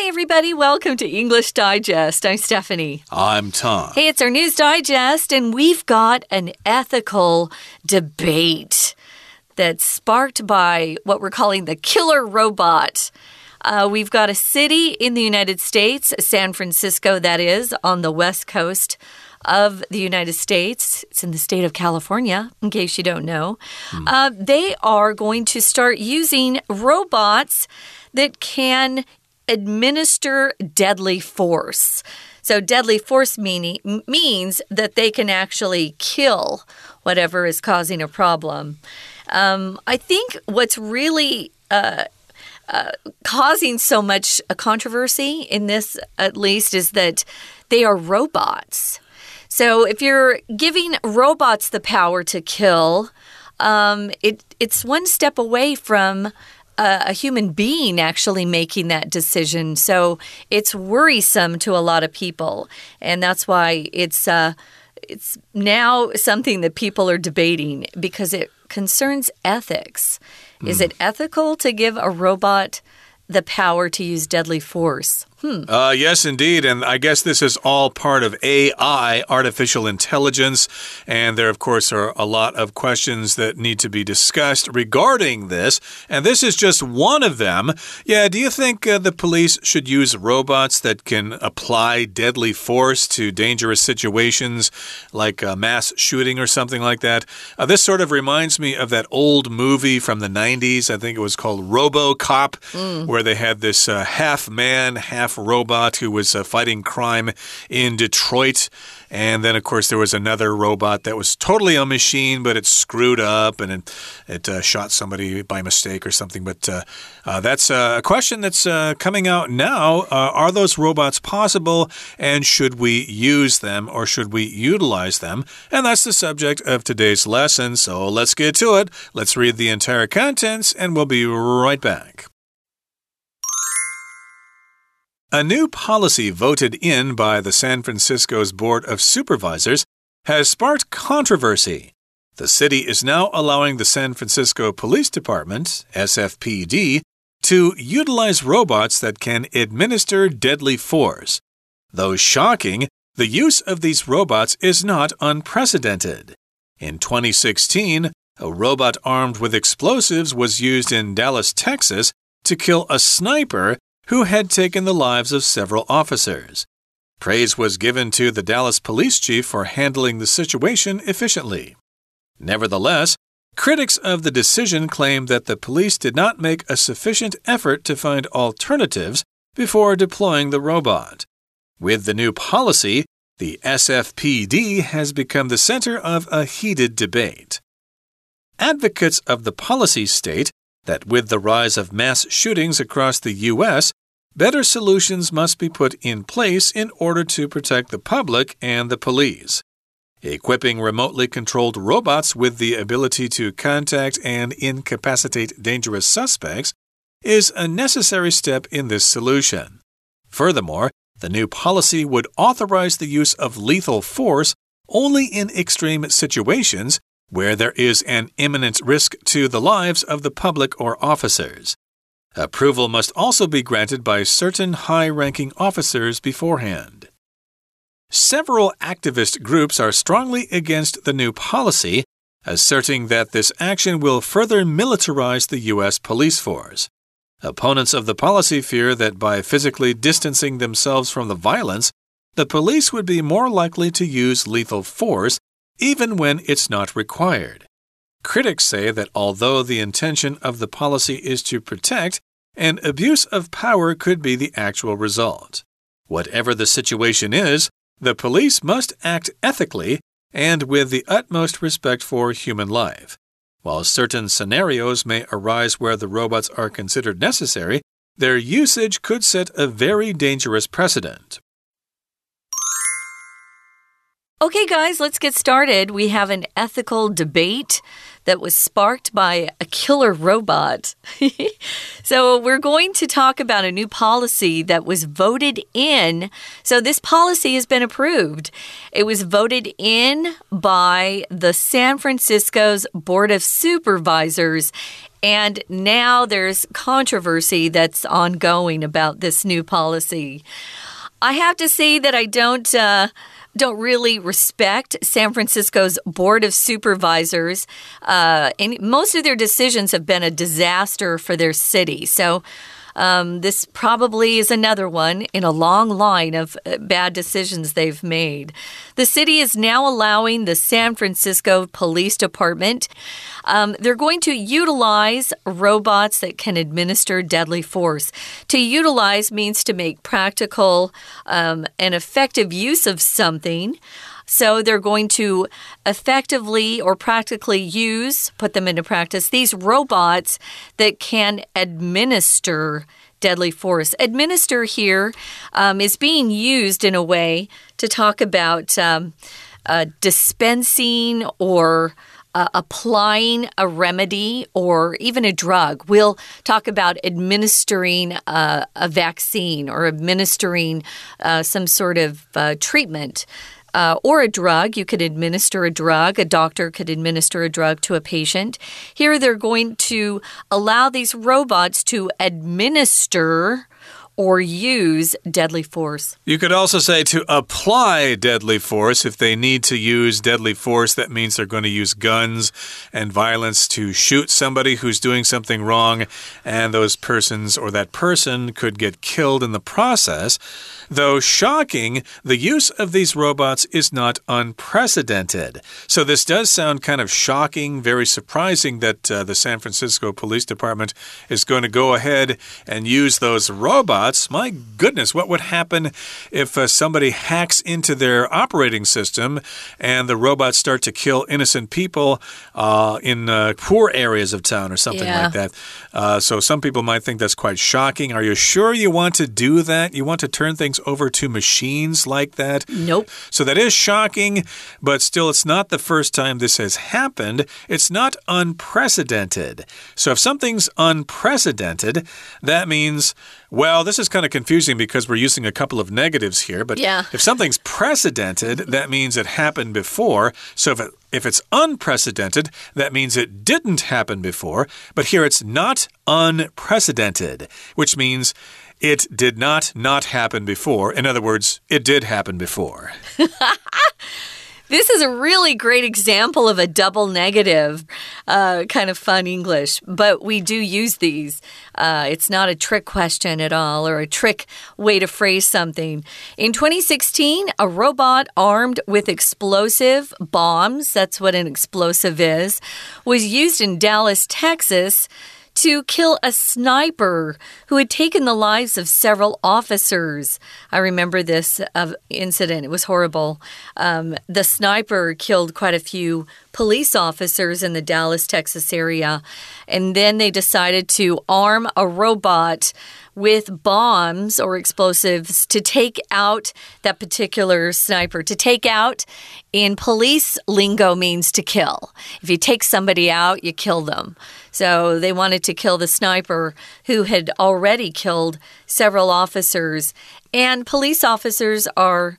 Hi, everybody. Welcome to English Digest. I'm Stephanie. I'm Tom. Hey, it's our news digest, and we've got an ethical debate that's sparked by what we're calling the killer robot. Uh, we've got a city in the United States, San Francisco, that is, on the west coast of the United States. It's in the state of California, in case you don't know. Hmm. Uh, they are going to start using robots that can administer deadly force. So, deadly force meaning, means that they can actually kill whatever is causing a problem. Um, I think what's really uh, uh, causing so much controversy in this, at least, is that they are robots. So if you're giving robots the power to kill, um, it, it's one step away from a, a, human being actually making that decision. So it's worrisome to a lot of people, and that's why it's uh, it's now something that people are debating because it concerns ethics. Mm. Is hmm. it ethical to give a robot the power to use deadly force? Hmm. Uh, yes, indeed. And I guess this is all part of AI, artificial intelligence. And there, of course, are a lot of questions that need to be discussed regarding this. And this is just one of them. Yeah, do you think uh, the police should use robots that can apply deadly force to dangerous situations like a mass shooting or something like that? Uh, this sort of reminds me of that old movie from the 90s. I think it was called Robocop, mm. where they had this uh, half man, half robot who was uh, fighting crime in Detroit. And then, of course, there was another robot that was totally a machine, but it screwed up and it, it uh, shot somebody by mistake or something. But uh, uh that's uh, a question that's uh, coming out now. are those robots possible? And should we use them or should we utilize them? And that's the subject of today's lesson. So let's get to it. Let's read the entire contents and we'll be right back. A new policy voted in by the San Francisco's Board of Supervisors has sparked controversy. The city is now allowing the San Francisco Police Department, SFPD, to utilize robots that can administer deadly force. Though shocking, the use of these robots is not unprecedented. In 2016, a robot armed with explosives was used in Dallas, Texas, to kill a sniper who had taken the lives of several officers. Praise was given to the Dallas police chief for handling the situation efficiently. Nevertheless, critics of the decision claim that the police did not make a sufficient effort to find alternatives before deploying the robot. With the new policy, the SFPD has become the center of a heated debate. Advocates of the policy state that with the rise of mass shootings across the U.S., better solutions must be put in place in order to protect the public and the police. Equipping remotely controlled robots with the ability to contact and incapacitate dangerous suspects is a necessary step in this solution. Furthermore, the new policy would authorize the use of lethal force only in extreme situations where there is an imminent risk to the lives of the public or officers. Approval must also be granted by certain high ranking officers beforehand. Several activist groups are strongly against the new policy, asserting that this action will further militarize the U.S. police force. Opponents of the policy fear that by physically distancing themselves from the violence, the police would be more likely to use lethal force even when it's not required. Critics say that although the intention of the policy is to protect, an abuse of power could be the actual result. Whatever the situation is, the police must act ethically and with the utmost respect for human life. While certain scenarios may arise where the robots are considered necessary, their usage could set a very dangerous precedent. Okay, guys, let's get started. We have an ethical debate that was sparked by a killer robot. so, we're going to talk about a new policy that was voted in. So, this policy has been approved. It was voted in by the San Francisco's Board of Supervisors. And now there's controversy that's ongoing about this new policy. I have to say that I don't. Uh, don't really respect San Francisco's Board of Supervisors. Uh, and most of their decisions have been a disaster for their city. So um, this probably is another one in a long line of uh, bad decisions they've made. The city is now allowing the San Francisco Police Department. Um, they're going to utilize robots that can administer deadly force. To utilize means to make practical um, and effective use of something. So they're going to effectively or practically use, put them into practice, these robots that can administer deadly force. Administer here um, is being used in a way to talk about um, uh, dispensing or uh, applying a remedy or even a drug. We'll talk about administering uh, a vaccine or administering uh, some sort of uh, treatment uh, or a drug. You could administer a drug. A doctor could administer a drug to a patient. Here, they're going to allow these robots to administer or use deadly force. You could also say to apply deadly force. If they need to use deadly force, that means they're going to use guns and violence to shoot somebody who's doing something wrong, and those persons or that person could get killed in the process. Though shocking, the use of these robots is not unprecedented. So, this does sound kind of shocking, very surprising that uh, the San Francisco Police Department is going to go ahead and use those robots. My goodness, what would happen if uh, somebody hacks into their operating system and the robots start to kill innocent people uh, in uh, poor areas of town or something yeah. like that? Uh, so, some people might think that's quite shocking. Are you sure you want to do that? You want to turn things over to machines like that? Nope. So that is shocking, but still, it's not the first time this has happened. It's not unprecedented. So if something's unprecedented, that means well, this is kind of confusing because we're using a couple of negatives here, but yeah. if something's precedented, that means it happened before. So if it, if it's unprecedented, that means it didn't happen before. But here it's not unprecedented, which means it did not not happen before. In other words, it did happen before. This is a really great example of a double negative, uh, kind of fun English, but we do use these. Uh, it's not a trick question at all or a trick way to phrase something. In 2016, a robot armed with explosive bombs, that's what an explosive is, was used in Dallas, Texas to kill a sniper who had taken the lives of several officers. I remember this uh, incident, it was horrible. Um, the sniper killed quite a few police officers in the Dallas, Texas area, and then they decided to arm a robot with bombs or explosives to take out that particular sniper. To take out in police lingo means to kill. If you take somebody out, you kill them. So they wanted to kill the sniper who had already killed several officers. And police officers are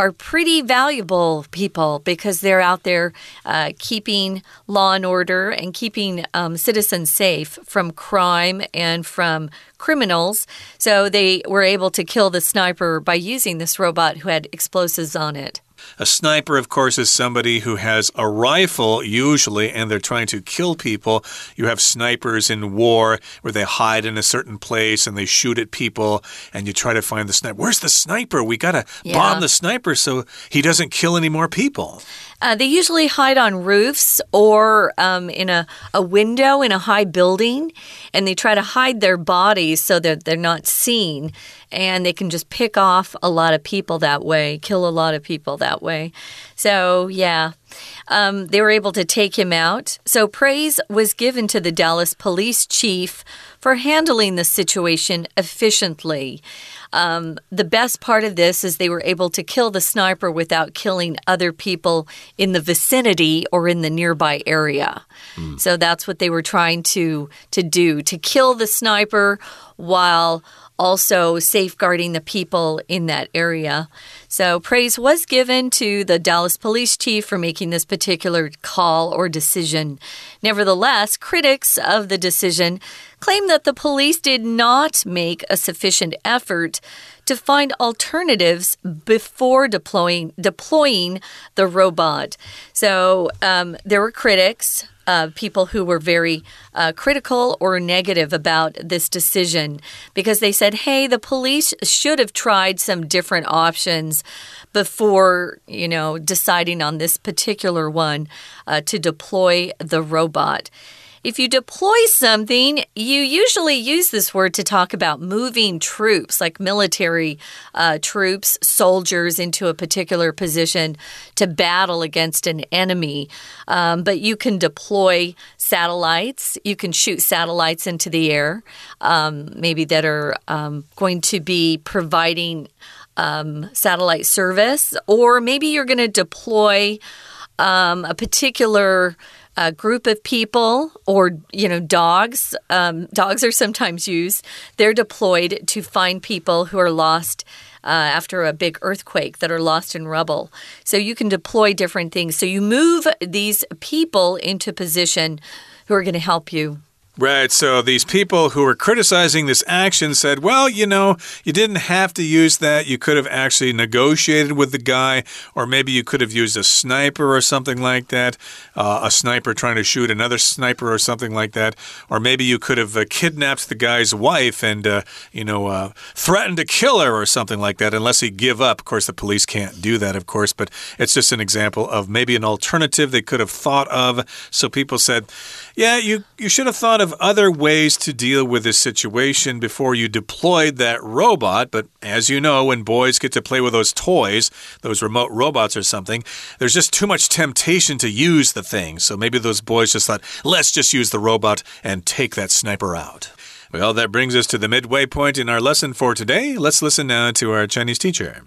are pretty valuable people because they're out there uh, keeping law and order and keeping um, citizens safe from crime and from criminals. So they were able to kill the sniper by using this robot who had explosives on it. A sniper, of course, is somebody who has a rifle, usually, and they're trying to kill people. You have snipers in war where they hide in a certain place and they shoot at people, and you try to find the sniper. Where's the sniper? We gotta yeah. bomb the sniper so he doesn't kill any more people. Uh, they usually hide on roofs or um, in a, a window in a high building, and they try to hide their bodies so that they're not seen. And they can just pick off a lot of people that way, kill a lot of people that way. So, yeah, um, they were able to take him out. So, praise was given to the Dallas police chief for handling the situation efficiently. Um, the best part of this is they were able to kill the sniper without killing other people in the vicinity or in the nearby area. Mm. So that's what they were trying to to do to kill the sniper while also safeguarding the people in that area. So, praise was given to the Dallas police chief for making this particular call or decision. Nevertheless, critics of the decision claim that the police did not make a sufficient effort to find alternatives before deploying deploying the robot. So um, there were critics uh, people who were very uh, critical or negative about this decision because they said, hey, the police should have tried some different options before, you know, deciding on this particular one uh, to deploy the robot. If you deploy something, you usually use this word to talk about moving troops, like military uh, troops, soldiers into a particular position to battle against an enemy. Um, but you can deploy satellites, you can shoot satellites into the air, um, maybe that are um, going to be providing um, satellite service, or maybe you're going to deploy um, a particular a group of people or you know dogs um, dogs are sometimes used. They're deployed to find people who are lost uh, after a big earthquake that are lost in rubble. So you can deploy different things. So you move these people into position who are going to help you Right. So these people who were criticizing this action said, well, you know, you didn't have to use that. You could have actually negotiated with the guy, or maybe you could have used a sniper or something like that. Uh, a sniper trying to shoot another sniper or something like that. Or maybe you could have uh, kidnapped the guy's wife and, uh, you know, uh, threatened to kill her or something like that, unless he give up. Of course, the police can't do that, of course, but it's just an example of maybe an alternative they could have thought of. So people said, yeah, you, you should have thought of other ways to deal with this situation before you deployed that robot. But as you know, when boys get to play with those toys, those remote robots or something, there's just too much temptation to use the thing. So maybe those boys just thought, let's just use the robot and take that sniper out. Well, that brings us to the midway point in our lesson for today. Let's listen now to our Chinese teacher.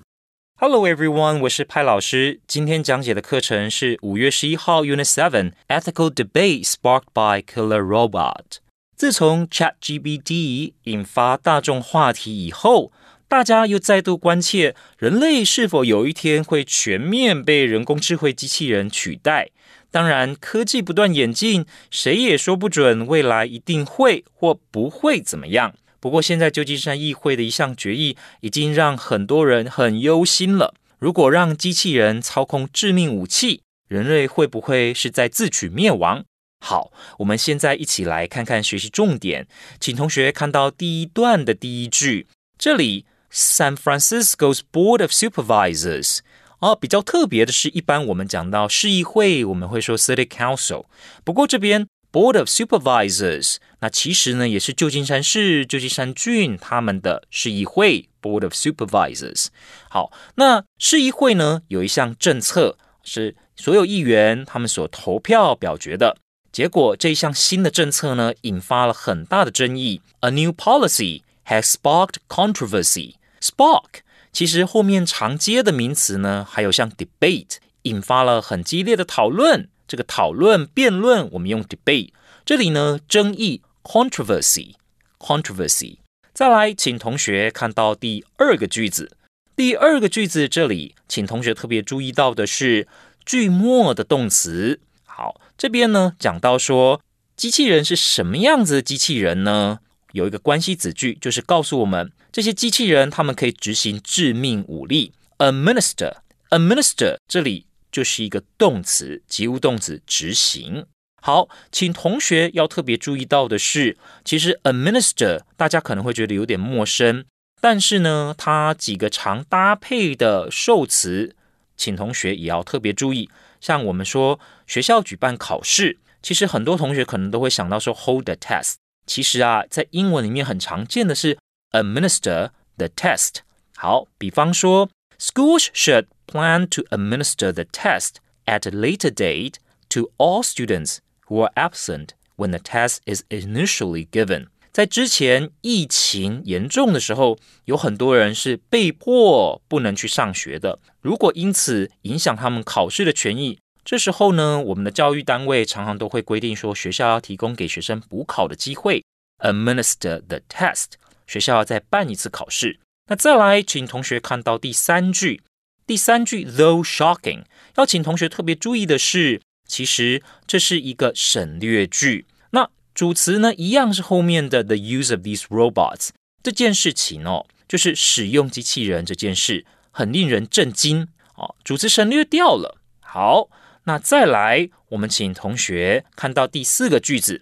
Hello everyone，我是派老师。今天讲解的课程是五月十一号 Unit Seven Ethical Debate Sparked by Killer Robot。自从 ChatGPT 引发大众话题以后，大家又再度关切人类是否有一天会全面被人工智慧机器人取代。当然，科技不断演进，谁也说不准未来一定会或不会怎么样。不过，现在旧金山议会的一项决议已经让很多人很忧心了。如果让机器人操控致命武器，人类会不会是在自取灭亡？好，我们现在一起来看看学习重点，请同学看到第一段的第一句，这里 San Francisco's Board of Supervisors。哦，比较特别的是，一般我们讲到市议会，我们会说 City Council，不过这边。Board of Supervisors，那其实呢也是旧金山市、旧金山郡他们的市议会 Board of Supervisors。好，那市议会呢有一项政策是所有议员他们所投票表决的，结果这一项新的政策呢引发了很大的争议。A new policy has sparked controversy. Spark 其实后面常接的名词呢还有像 debate，引发了很激烈的讨论。 这个讨论、辩论，我们用 debate。这里呢，争议 controversy，controversy。再来，请同学看到第二个句子。第二个句子这里，请同学特别注意到的是句末的动词。好，这边呢讲到说，机器人是什么样子的机器人呢？有一个关系子句，就是告诉我们这些机器人，他们可以执行致命武力。A minister，a minister，这里。就是一个动词，及物动词，执行。好，请同学要特别注意到的是，其实 administer 大家可能会觉得有点陌生，但是呢，它几个常搭配的受词，请同学也要特别注意。像我们说学校举办考试，其实很多同学可能都会想到说 hold the test。其实啊，在英文里面很常见的是 administer the test。好，比方说 schools should plan to administer the test at a later date to all students who are absent when the test is initially given. 在之前疫情严重的时候，有很多人是被迫不能去上学的。如果因此影响他们考试的权益，这时候呢，我们的教育单位常常都会规定说，学校要提供给学生补考的机会，administer the test，学校要再办一次考试。那再来，请同学看到第三句， 第三句 though shocking，要请同学特别注意的是，其实这是一个省略句。那主词呢，一样是后面的 the use of these robots 这件事情哦，就是使用机器人这件事很令人震惊哦。主词省略掉了。好，那再来，我们请同学看到第四个句子，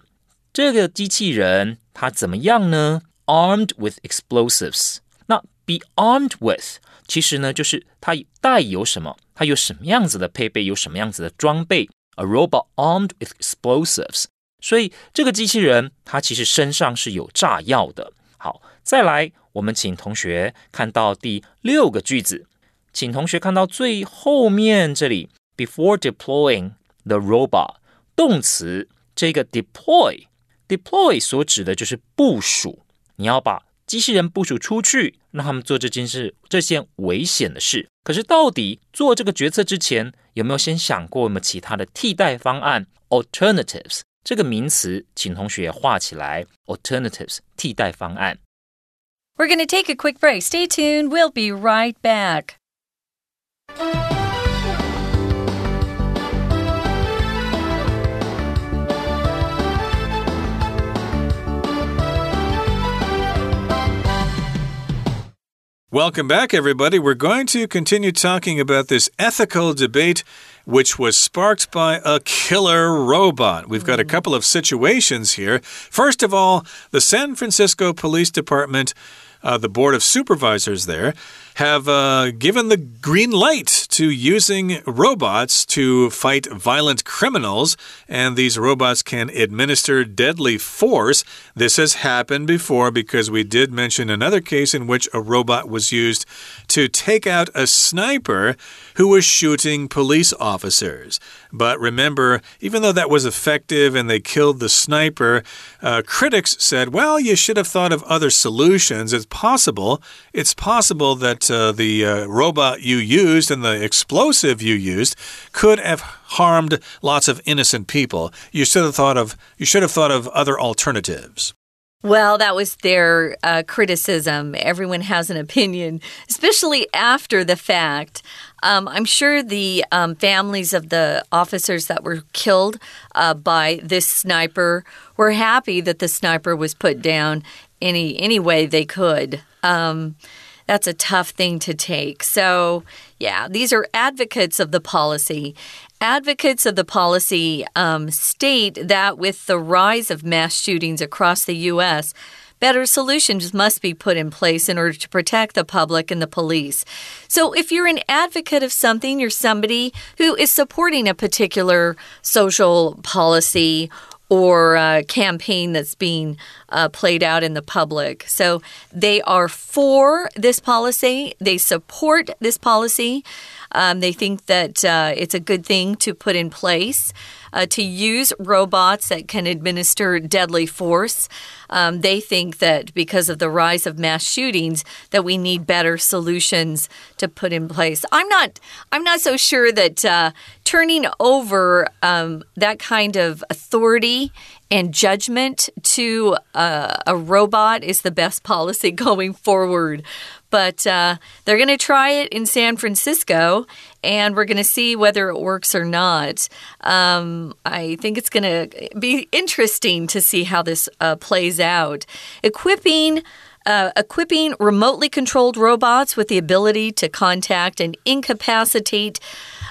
这个机器人它怎么样呢？Armed with explosives。那 be armed with 其实呢，就是它带有什么？它有什么样子的配备？有什么样子的装备？A robot armed with explosives。所以这个机器人它其实身上是有炸药的。好，再来，我们请同学看到第六个句子，请同学看到最后面这里，before deploying the robot，动词这个 deploy，deploy 所指的就是部署，你要把 机器人部署出去，让他们做这件事，这件危险的事。可是到底做这个决策之前，有没有先想过有没有其他的替代方案 alternatives？这个名词，请同学画起来。Alternatives 替代方案。We're going to take a quick break. Stay tuned. We'll be right back. Welcome back, everybody. We're going to continue talking about this ethical debate which was sparked by a killer robot. We've got a couple of situations here. First of all, the San Francisco Police Department, uh, the Board of Supervisors there, have uh, given the green light to using robots to fight violent criminals, and these robots can administer deadly force. This has happened before because we did mention another case in which a robot was used to take out a sniper who was shooting police officers. But remember, even though that was effective and they killed the sniper, uh, critics said, well, you should have thought of other solutions. It's possible. It's possible that uh, the uh, robot you used and the explosive you used could have harmed lots of innocent people. You should have thought of you should have thought of other alternatives. Well, that was their uh, criticism. Everyone has an opinion, especially after the fact. Um, I'm sure the um, families of the officers that were killed uh, by this sniper were happy that the sniper was put down any any way they could. Um, that's a tough thing to take. So, yeah, these are advocates of the policy. Advocates of the policy um, state that with the rise of mass shootings across the U.S., better solutions must be put in place in order to protect the public and the police. So, if you're an advocate of something, you're somebody who is supporting a particular social policy or a campaign that's being uh, played out in the public. So they are for this policy, they support this policy. Um, they think that uh, it's a good thing to put in place uh, to use robots that can administer deadly force. Um, they think that because of the rise of mass shootings, that we need better solutions to put in place. I'm not. I'm not so sure that uh, turning over um, that kind of authority and judgment to uh, a robot is the best policy going forward. But uh, they're going to try it in San Francisco, and we're going to see whether it works or not. Um, I think it's going to be interesting to see how this uh, plays out. Equipping. Uh, equipping remotely controlled robots with the ability to contact and incapacitate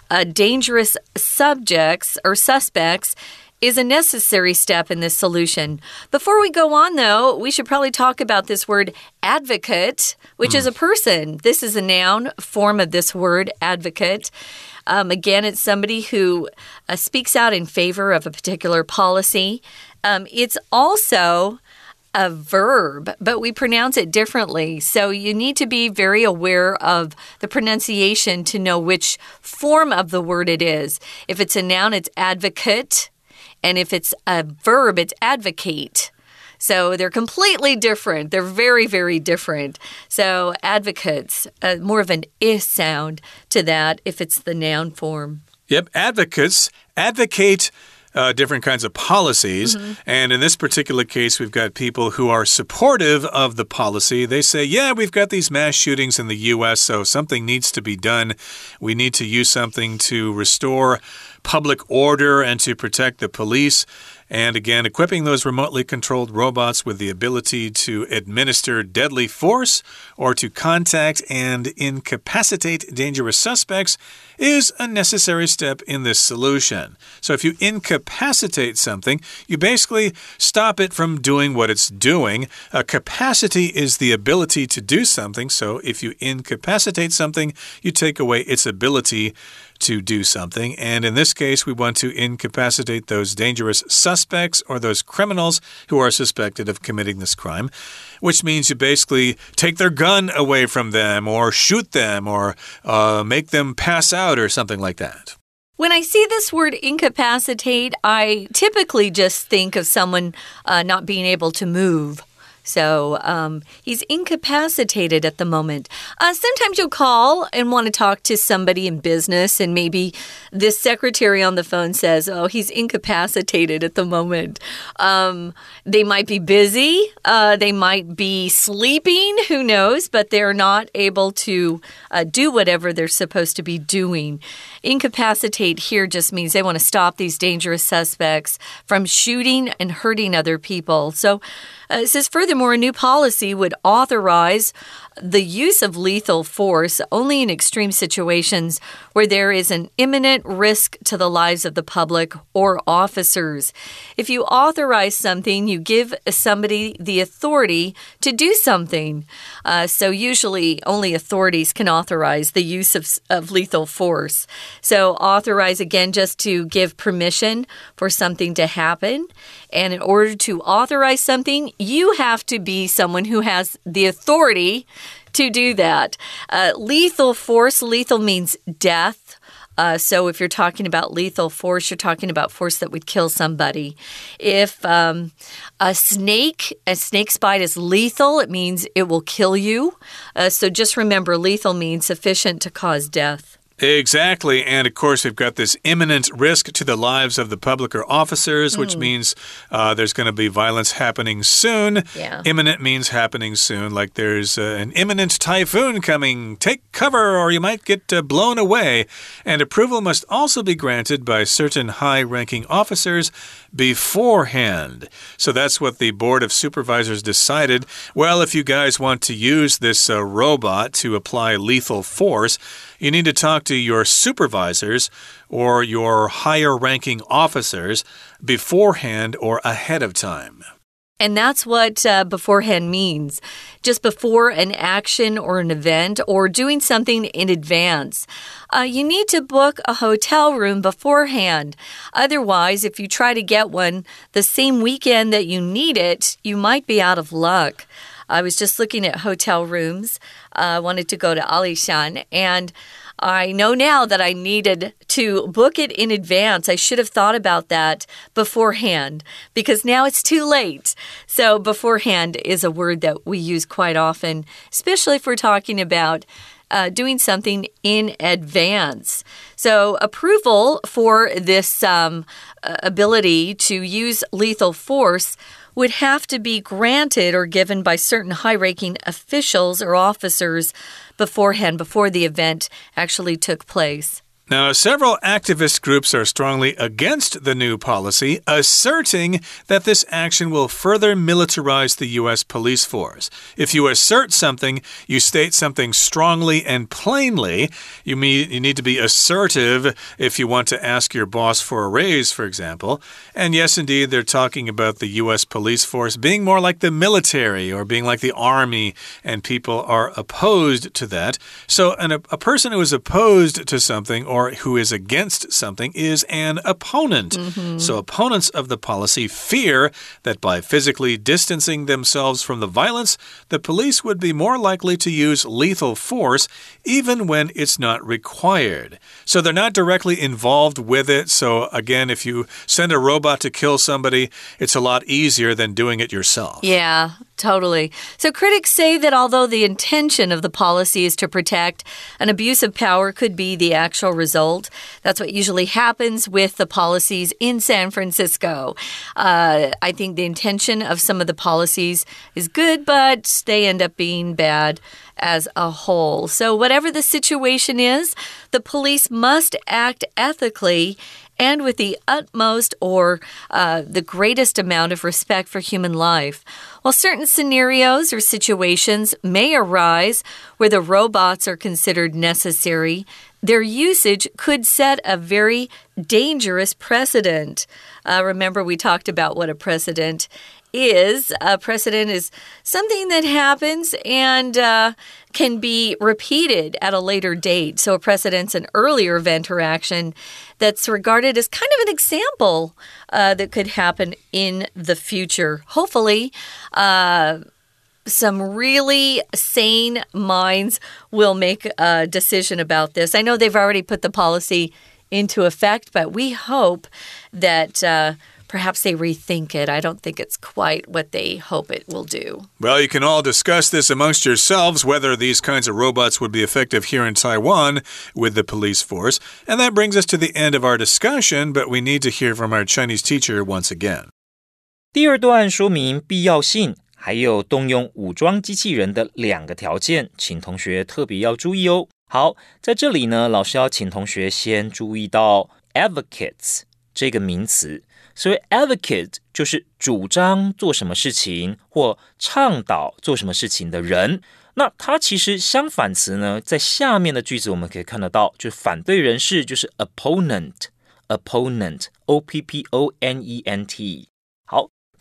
uh, dangerous subjects or suspects is a necessary step in this solution. Before we go on, though, we should probably talk about this word advocate, which mm. is a person. This is a noun form of this word, advocate. Um, again, it's somebody who uh, speaks out in favor of a particular policy. Um, it's also a verb, but we pronounce it differently. So you need to be very aware of the pronunciation to know which form of the word it is. If it's a noun, it's advocate, and if it's a verb, it's advocate. So they're completely different. They're very, very different. So advocates, uh, more of an is sound to that if it's the noun form. Yep, advocates advocate. Uh, different kinds of policies. Mm -hmm. And in this particular case, we've got people who are supportive of the policy. They say, yeah, we've got these mass shootings in the U.S., so something needs to be done. We need to use something to restore public order and to protect the police. And again, equipping those remotely controlled robots with the ability to administer deadly force or to contact and incapacitate dangerous suspects is a necessary step in this solution. So if you incapacitate something, you basically stop it from doing what it's doing. A capacity is the ability to do something. So if you incapacitate something, you take away its ability to do something. And in this case, we want to incapacitate those dangerous suspects or those criminals who are suspected of committing this crime, which means you basically take their gun away from them or shoot them or uh, make them pass out or something like that. When I see this word incapacitate, I typically just think of someone uh, not being able to move. So um, he's incapacitated at the moment. Uh, sometimes you'll call and want to talk to somebody in business, and maybe this secretary on the phone says, Oh, he's incapacitated at the moment. Um, they might be busy, uh, they might be sleeping, who knows, but they're not able to uh, do whatever they're supposed to be doing. Incapacitate here just means they want to stop these dangerous suspects from shooting and hurting other people. So, uh, it says, furthermore, a new policy would authorize the use of lethal force only in extreme situations where there is an imminent risk to the lives of the public or officers. If you authorize something, you give somebody the authority to do something. Uh, so, usually, only authorities can authorize the use of, of lethal force. So, authorize again just to give permission for something to happen. And in order to authorize something, you have to be someone who has the authority to do that. Uh, lethal force, lethal means death. Uh, so if you're talking about lethal force, you're talking about force that would kill somebody. If um, a snake, a snake's bite is lethal, it means it will kill you. Uh, so just remember, lethal means sufficient to cause death. Exactly. And of course, we've got this imminent risk to the lives of the public or officers, which mm. means uh, there's going to be violence happening soon. Yeah. Imminent means happening soon, like there's uh, an imminent typhoon coming. Take cover or you might get uh, blown away. And approval must also be granted by certain high ranking officers beforehand. So that's what the Board of Supervisors decided. Well, if you guys want to use this uh, robot to apply lethal force, you need to talk to your supervisors or your higher ranking officers beforehand or ahead of time. And that's what uh, beforehand means. Just before an action or an event or doing something in advance. Uh, you need to book a hotel room beforehand. Otherwise, if you try to get one the same weekend that you need it, you might be out of luck. I was just looking at hotel rooms. Uh, I wanted to go to Alishan, and I know now that I needed to book it in advance. I should have thought about that beforehand because now it's too late. So, beforehand is a word that we use quite often, especially if we're talking about. Uh, doing something in advance. So, approval for this um, ability to use lethal force would have to be granted or given by certain high ranking officials or officers beforehand, before the event actually took place. Now, several activist groups are strongly against the new policy, asserting that this action will further militarize the U.S. police force. If you assert something, you state something strongly and plainly. You, mean, you need to be assertive if you want to ask your boss for a raise, for example. And yes, indeed, they're talking about the U.S. police force being more like the military or being like the army, and people are opposed to that. So, an, a person who is opposed to something or or who is against something is an opponent. Mm -hmm. So, opponents of the policy fear that by physically distancing themselves from the violence, the police would be more likely to use lethal force even when it's not required. So, they're not directly involved with it. So, again, if you send a robot to kill somebody, it's a lot easier than doing it yourself. Yeah, totally. So critics say that although the intention of the policy is to protect, an abuse of power could be the actual result. That's what usually happens with the policies in San Francisco. Uh, I think the intention of some of the policies is good, but they end up being bad as a whole. So, whatever the situation is, the police must act ethically and with the utmost or uh, the greatest amount of respect for human life. While certain scenarios or situations may arise where the robots are considered necessary, their usage could set a very dangerous precedent. Uh, remember, we talked about what a precedent is a precedent is something that happens and uh, can be repeated at a later date. So, a precedent's an earlier event or action that's regarded as kind of an example uh, that could happen in the future. Hopefully, uh, some really sane minds will make a decision about this. I know they've already put the policy into effect, but we hope that uh, perhaps they rethink it. I don't think it's quite what they hope it will do. Well, you can all discuss this amongst yourselves whether these kinds of robots would be effective here in Taiwan with the police force. And that brings us to the end of our discussion, but we need to hear from our Chinese teacher once again. 第二段说明必要性， 还有动用武装机器人的两个条件，请同学特别要注意哦。好，在这里呢，老师要请同学先注意到 advocates 这个名词。所谓 advocate 就是主张做什么事情或倡导做什么事情的人。那它其实相反词呢，在下面的句子我们可以看得到，就是反对人士，就是 opponent，opponent，o p p o n e n t。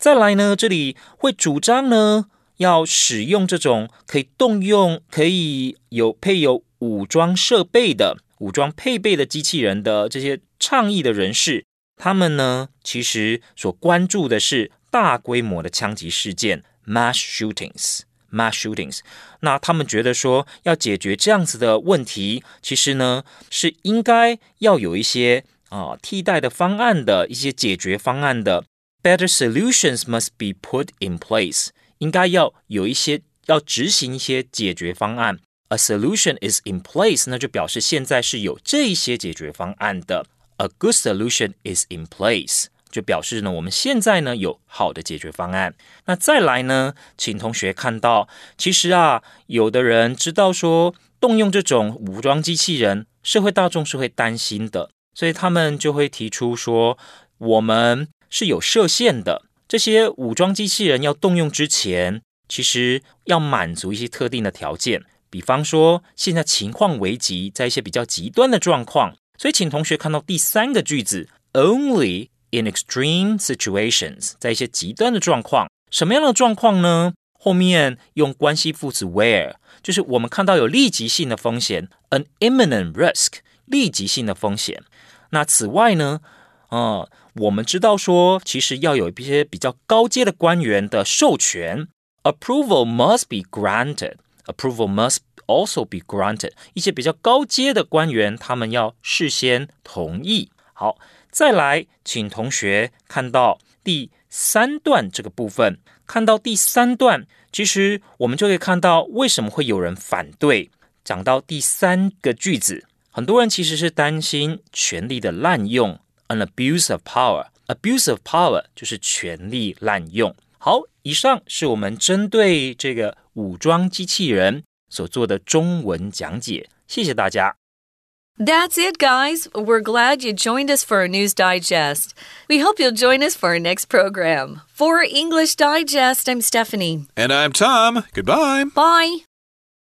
再来呢，这里会主张呢，要使用这种可以动用、可以有配有武装设备的、武装配备的机器人的这些倡议的人士。他们呢，其实所关注的是大规模的枪击事件 （mass shootings），mass shootings。那他们觉得说，要解决这样子的问题，其实呢是应该要有一些啊替代的方案的一些解决方案的。Better solutions must be put in place。应该要有一些要执行一些解决方案。A solution is in place，那就表示现在是有这一些解决方案的。A good solution is in place，就表示呢，我们现在呢有好的解决方案。那再来呢，请同学看到，其实啊，有的人知道说，动用这种武装机器人，社会大众是会担心的，所以他们就会提出说，我们是有设限的。这些武装机器人要动用之前，其实要满足一些特定的条件，比方说，现在情况危急，在一些比较极端的状况。所以，请同学看到第三个句子，only in extreme situations，在一些极端的状况，什么样的状况呢？后面用关系副词 where，就是我们看到有立即性的风险，an imminent risk，立即性的风险。那此外呢，啊，我们知道说，其实要有一些比较高阶的官员的授权，approval must be granted，approval must。also be granted。一些比较高阶的官员，他们要事先同意。好，再来，请同学看到第三段这个部分。看到第三段，其实我们就可以看到为什么会有人反对。讲到第三个句子，很多人其实是担心权力的滥用 ，an abuse of power。abuse of power 就是权力滥用。好，以上是我们针对这个武装机器人。所做的中文讲解，谢谢大家。That's it, guys. We're glad you joined us for our news digest. We hope you'll join us for our next program. For English Digest, I'm Stephanie. And I'm Tom. Goodbye. Bye.